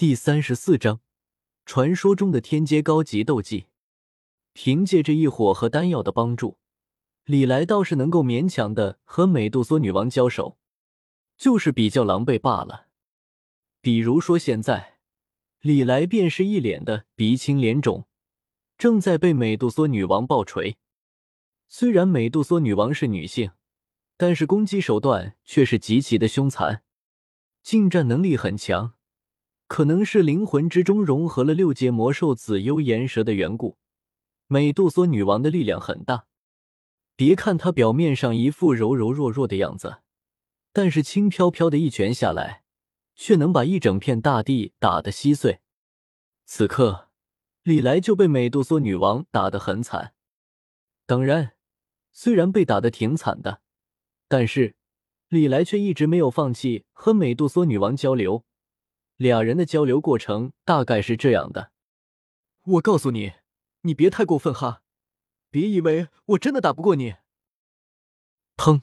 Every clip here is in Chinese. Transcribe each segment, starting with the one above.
第三十四章，传说中的天阶高级斗技。凭借着异火和丹药的帮助，李来倒是能够勉强的和美杜莎女王交手，就是比较狼狈罢了。比如说现在，李来便是一脸的鼻青脸肿，正在被美杜莎女王暴锤。虽然美杜莎女王是女性，但是攻击手段却是极其的凶残，近战能力很强。可能是灵魂之中融合了六阶魔兽紫幽岩蛇的缘故，美杜莎女王的力量很大。别看她表面上一副柔柔弱弱的样子，但是轻飘飘的一拳下来，却能把一整片大地打得稀碎。此刻，李来就被美杜莎女王打得很惨。当然，虽然被打得挺惨的，但是李来却一直没有放弃和美杜莎女王交流。俩人的交流过程大概是这样的：我告诉你，你别太过分哈，别以为我真的打不过你。砰！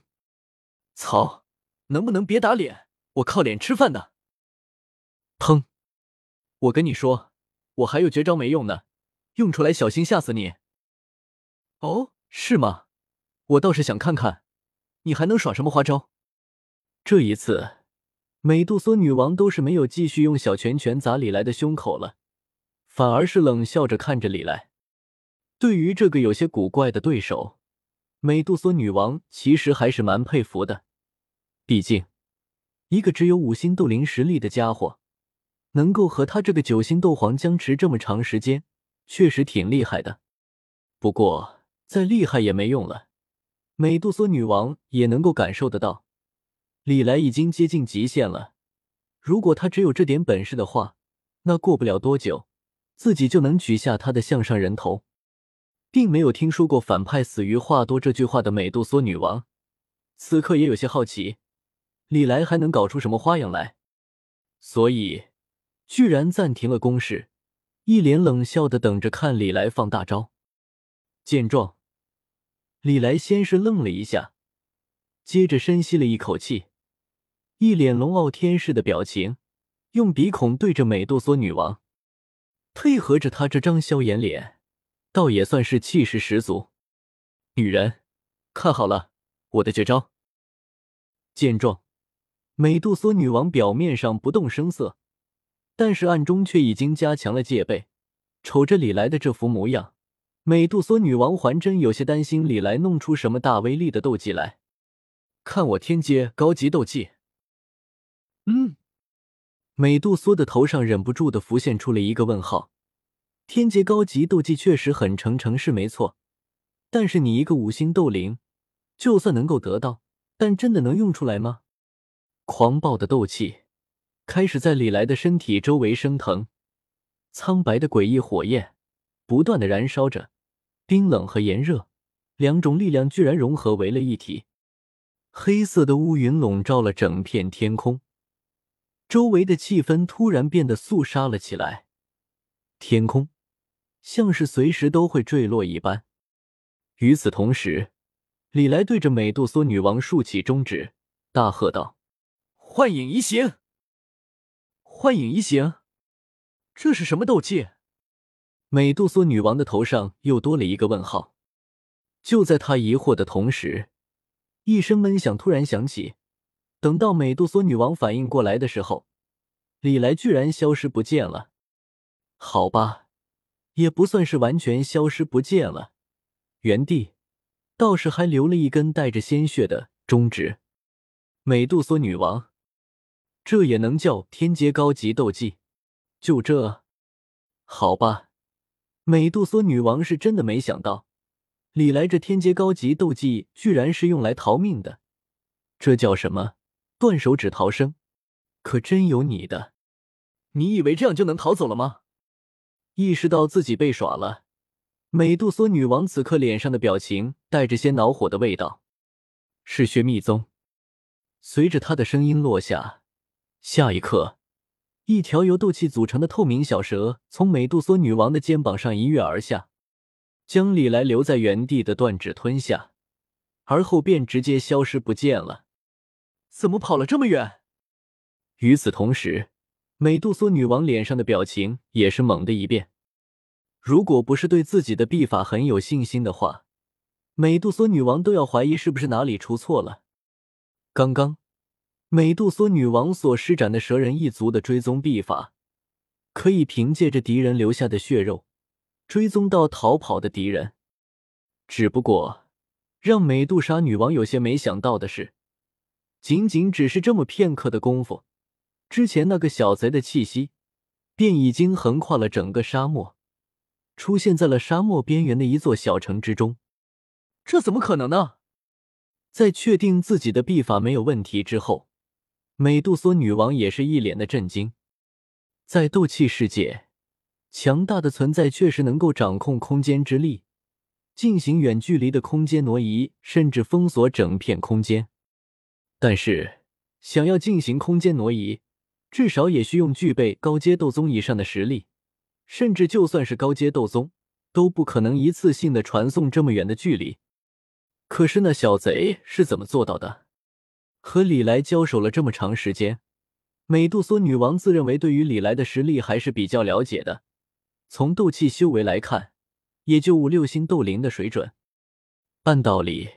操！能不能别打脸？我靠脸吃饭的。砰！我跟你说，我还有绝招没用呢，用出来小心吓死你。哦，是吗？我倒是想看看，你还能耍什么花招。这一次。美杜莎女王都是没有继续用小拳拳砸李来的胸口了，反而是冷笑着看着李来。对于这个有些古怪的对手，美杜莎女王其实还是蛮佩服的。毕竟，一个只有五星斗灵实力的家伙，能够和他这个九星斗皇僵持这么长时间，确实挺厉害的。不过，再厉害也没用了，美杜莎女王也能够感受得到。李来已经接近极限了，如果他只有这点本事的话，那过不了多久，自己就能取下他的项上人头。并没有听说过“反派死于话多”这句话的美杜莎女王，此刻也有些好奇，李来还能搞出什么花样来，所以居然暂停了攻势，一脸冷笑的等着看李来放大招。见状，李来先是愣了一下，接着深吸了一口气。一脸龙傲天似的表情，用鼻孔对着美杜莎女王，配合着她这张萧炎脸，倒也算是气势十足。女人，看好了，我的绝招！见状，美杜莎女王表面上不动声色，但是暗中却已经加强了戒备。瞅着李来的这副模样，美杜莎女王还真有些担心李来弄出什么大威力的斗技来。看我天阶高级斗技！嗯，美杜莎的头上忍不住的浮现出了一个问号。天阶高级斗技确实很成成是没错，但是你一个五星斗灵，就算能够得到，但真的能用出来吗？狂暴的斗气开始在李来的身体周围升腾，苍白的诡异火焰不断的燃烧着，冰冷和炎热两种力量居然融合为了一体，黑色的乌云笼罩了整片天空。周围的气氛突然变得肃杀了起来，天空像是随时都会坠落一般。与此同时，李来对着美杜莎女王竖起中指，大喝道：“幻影移形！幻影移形！这是什么斗技？”美杜莎女王的头上又多了一个问号。就在她疑惑的同时，一声闷响突然响起。等到美杜莎女王反应过来的时候，李来居然消失不见了。好吧，也不算是完全消失不见了，原地倒是还留了一根带着鲜血的中指。美杜莎女王，这也能叫天阶高级斗技？就这？好吧，美杜莎女王是真的没想到，李来这天阶高级斗技居然是用来逃命的。这叫什么？断手指逃生，可真有你的！你以为这样就能逃走了吗？意识到自己被耍了，美杜莎女王此刻脸上的表情带着些恼火的味道。嗜血密宗，随着她的声音落下，下一刻，一条由斗气组成的透明小蛇从美杜莎女王的肩膀上一跃而下，将李来留在原地的断指吞下，而后便直接消失不见了。怎么跑了这么远？与此同时，美杜莎女王脸上的表情也是猛的一变。如果不是对自己的臂法很有信心的话，美杜莎女王都要怀疑是不是哪里出错了。刚刚，美杜莎女王所施展的蛇人一族的追踪臂法，可以凭借着敌人留下的血肉，追踪到逃跑的敌人。只不过，让美杜莎女王有些没想到的是，仅仅只是这么片刻的功夫。之前那个小贼的气息，便已经横跨了整个沙漠，出现在了沙漠边缘的一座小城之中。这怎么可能呢？在确定自己的臂法没有问题之后，美杜莎女王也是一脸的震惊。在斗气世界，强大的存在确实能够掌控空间之力，进行远距离的空间挪移，甚至封锁整片空间。但是，想要进行空间挪移，至少也需用具备高阶斗宗以上的实力，甚至就算是高阶斗宗，都不可能一次性的传送这么远的距离。可是那小贼是怎么做到的？和李来交手了这么长时间，美杜莎女王自认为对于李来的实力还是比较了解的。从斗气修为来看，也就五六星斗灵的水准。按道理，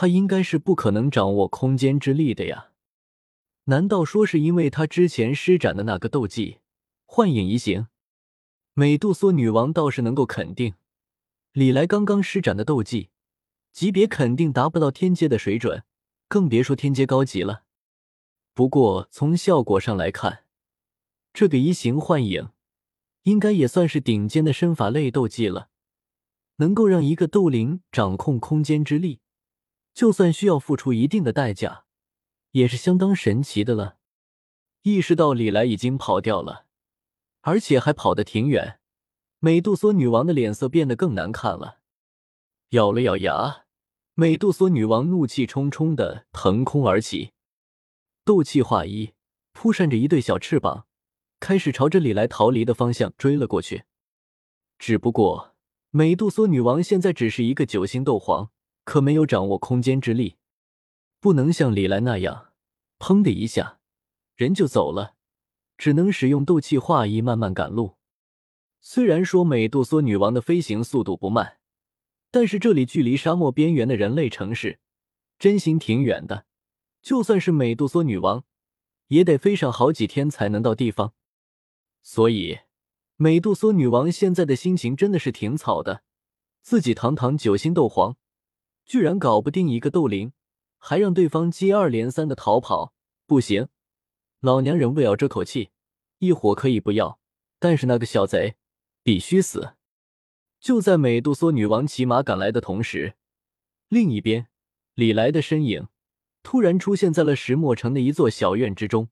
他应该是不可能掌握空间之力的呀。难道说是因为他之前施展的那个斗技幻影移形？美杜莎女王倒是能够肯定，李来刚刚施展的斗技级别肯定达不到天阶的水准，更别说天阶高级了。不过从效果上来看，这个移形幻影应该也算是顶尖的身法类斗技了，能够让一个斗灵掌控空间之力，就算需要付出一定的代价。也是相当神奇的了。意识到李来已经跑掉了，而且还跑得挺远，美杜莎女王的脸色变得更难看了。咬了咬牙，美杜莎女王怒气冲冲的腾空而起，斗气化一，扑扇着一对小翅膀，开始朝着李来逃离的方向追了过去。只不过，美杜莎女王现在只是一个九星斗皇，可没有掌握空间之力。不能像李来那样，砰的一下，人就走了，只能使用斗气化翼慢慢赶路。虽然说美杜莎女王的飞行速度不慢，但是这里距离沙漠边缘的人类城市，真心挺远的。就算是美杜莎女王，也得飞上好几天才能到地方。所以，美杜莎女王现在的心情真的是挺草的。自己堂堂九星斗皇，居然搞不定一个斗灵。还让对方接二连三的逃跑，不行，老娘忍不了这口气。一火可以不要，但是那个小贼必须死。就在美杜莎女王骑马赶来的同时，另一边，李来的身影突然出现在了石墨城的一座小院之中。